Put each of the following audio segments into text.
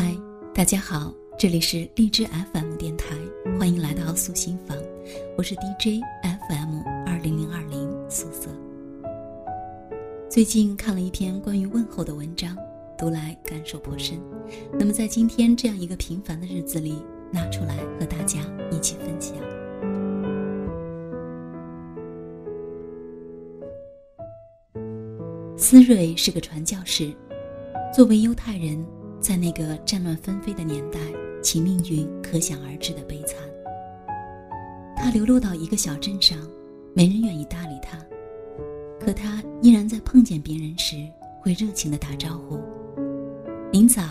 嗨大家好，这里是荔枝 FM 电台，欢迎来到素心房，我是 DJ FM 二零零二零素色。最近看了一篇关于问候的文章，读来感受颇深。那么在今天这样一个平凡的日子里，拿出来和大家一起分享。思睿是个传教士，作为犹太人。在那个战乱纷飞的年代，其命运可想而知的悲惨。他流落到一个小镇上，没人愿意搭理他，可他依然在碰见别人时会热情地打招呼：“您早，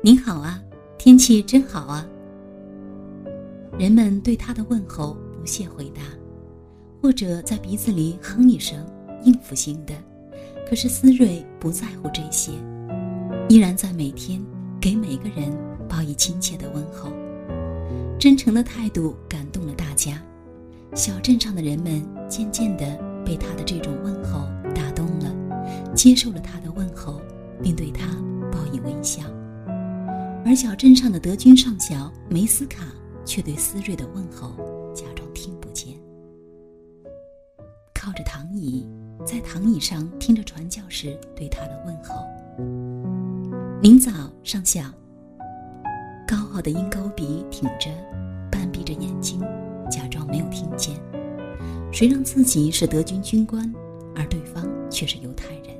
您好啊，天气真好啊。”人们对他的问候不屑回答，或者在鼻子里哼一声，应付性的。可是思睿不在乎这些。依然在每天给每个人报以亲切的问候，真诚的态度感动了大家。小镇上的人们渐渐地被他的这种问候打动了，接受了他的问候，并对他报以微笑。而小镇上的德军上校梅斯卡却对思睿的问候假装听不见，靠着躺椅，在躺椅上听着传教士对他的问候。明早，上校。高傲的鹰钩鼻挺着，半闭着眼睛，假装没有听见。谁让自己是德军军官，而对方却是犹太人？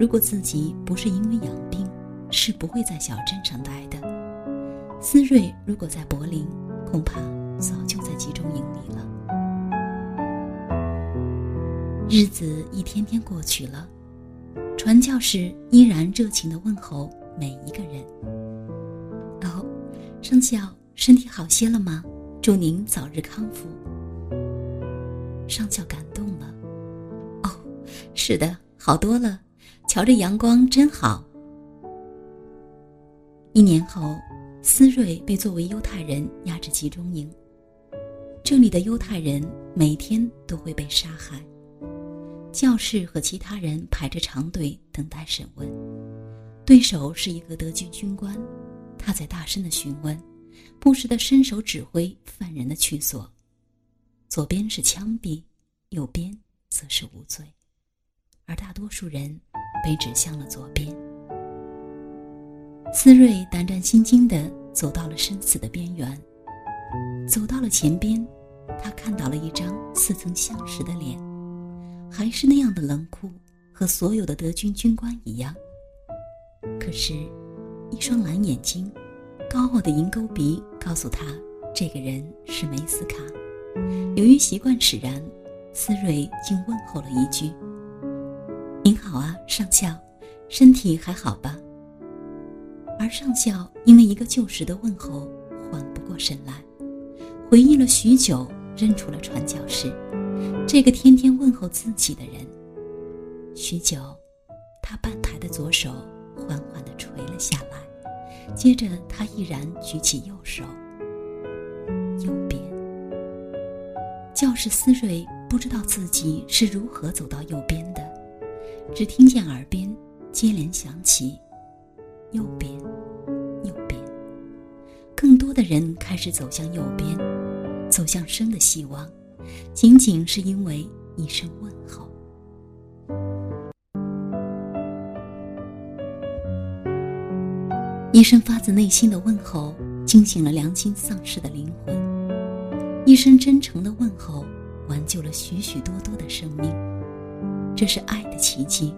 如果自己不是因为养病，是不会在小镇上待的。思睿如果在柏林，恐怕早就在集中营里了。日子一天天过去了。传教士依然热情地问候每一个人。哦，上校，身体好些了吗？祝您早日康复。上校感动了。哦，是的，好多了。瞧着阳光真好。一年后，思睿被作为犹太人押至集中营。这里的犹太人每天都会被杀害。教室和其他人排着长队等待审问，对手是一个德军军官，他在大声的询问，不时的伸手指挥犯人的去所。左边是枪毙，右边则是无罪，而大多数人被指向了左边。思睿胆战心惊的走到了生死的边缘，走到了前边，他看到了一张似曾相识的脸。还是那样的冷酷，和所有的德军军官一样。可是，一双蓝眼睛，高傲的银钩鼻，告诉他，这个人是梅斯卡。由于习惯使然，思睿竟问候了一句：“您好啊，上校，身体还好吧？”而上校因为一个旧时的问候，缓不过神来，回忆了许久，认出了传教士。这个天天问候自己的人，许久，他半抬的左手缓缓地垂了下来，接着他毅然举起右手。右边，教室思睿不知道自己是如何走到右边的，只听见耳边接连响起：“右边，右边。”更多的人开始走向右边，走向生的希望。仅仅是因为一声问候，一声发自内心的问候，惊醒了良心丧失的灵魂；一声真诚的问候，挽救了许许多多的生命。这是爱的奇迹，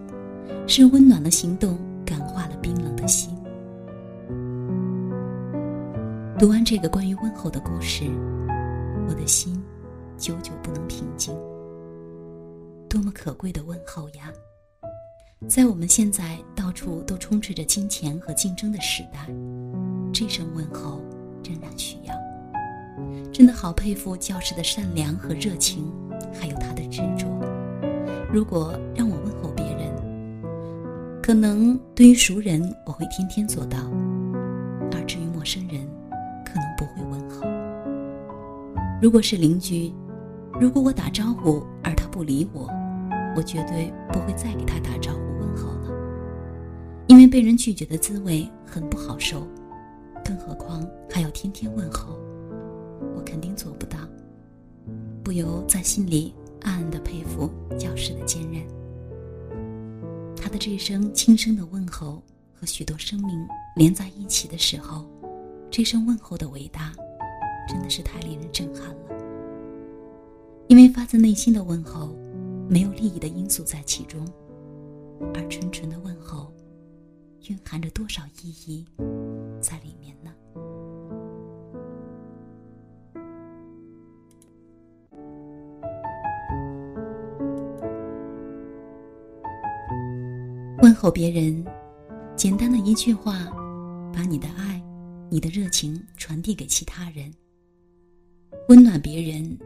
是温暖的行动感化了冰冷的心。读完这个关于问候的故事，我的心。久久不能平静。多么可贵的问候呀！在我们现在到处都充斥着金钱和竞争的时代，这声问候仍然需要。真的好佩服教师的善良和热情，还有他的执着。如果让我问候别人，可能对于熟人我会天天做到，而至于陌生人，可能不会问候。如果是邻居，如果我打招呼而他不理我，我绝对不会再给他打招呼问候了。因为被人拒绝的滋味很不好受，更何况还要天天问候，我肯定做不到。不由在心里暗暗的佩服教师的坚韧。他的这声轻声的问候和许多生命连在一起的时候，这声问候的伟大，真的是太令人震撼了。因为发自内心的问候，没有利益的因素在其中，而纯纯的问候，蕴含着多少意义在里面呢？问候别人，简单的一句话，把你的爱、你的热情传递给其他人，温暖别人。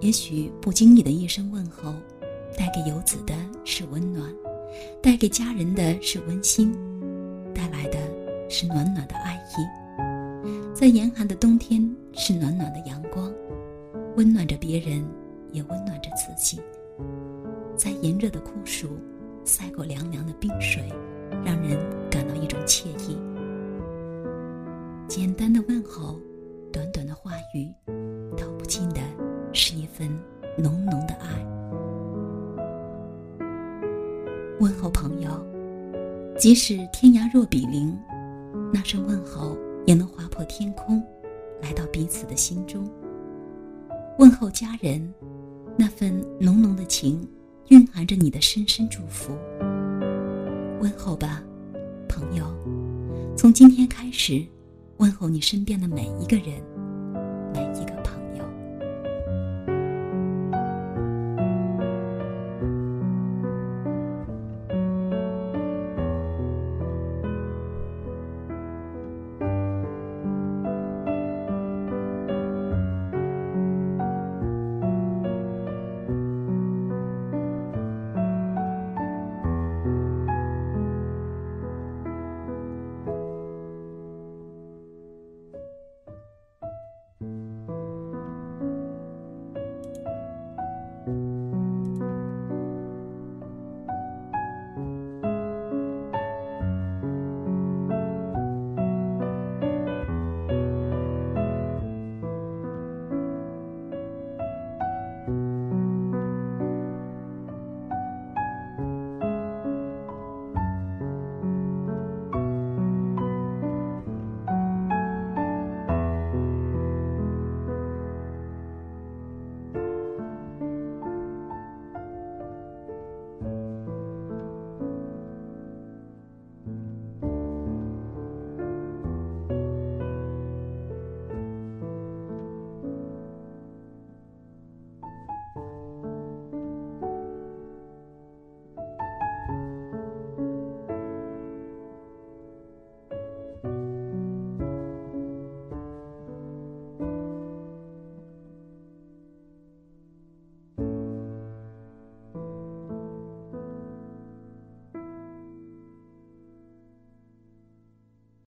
也许不经意的一声问候，带给游子的是温暖，带给家人的是温馨，带来的是暖暖的爱意。在严寒的冬天，是暖暖的阳光，温暖着别人，也温暖着自己。在炎热的酷暑，塞过凉凉的冰水，即使天涯若比邻，那声问候也能划破天空，来到彼此的心中。问候家人，那份浓浓的情，蕴含着你的深深祝福。问候吧，朋友，从今天开始，问候你身边的每一个人，每一个。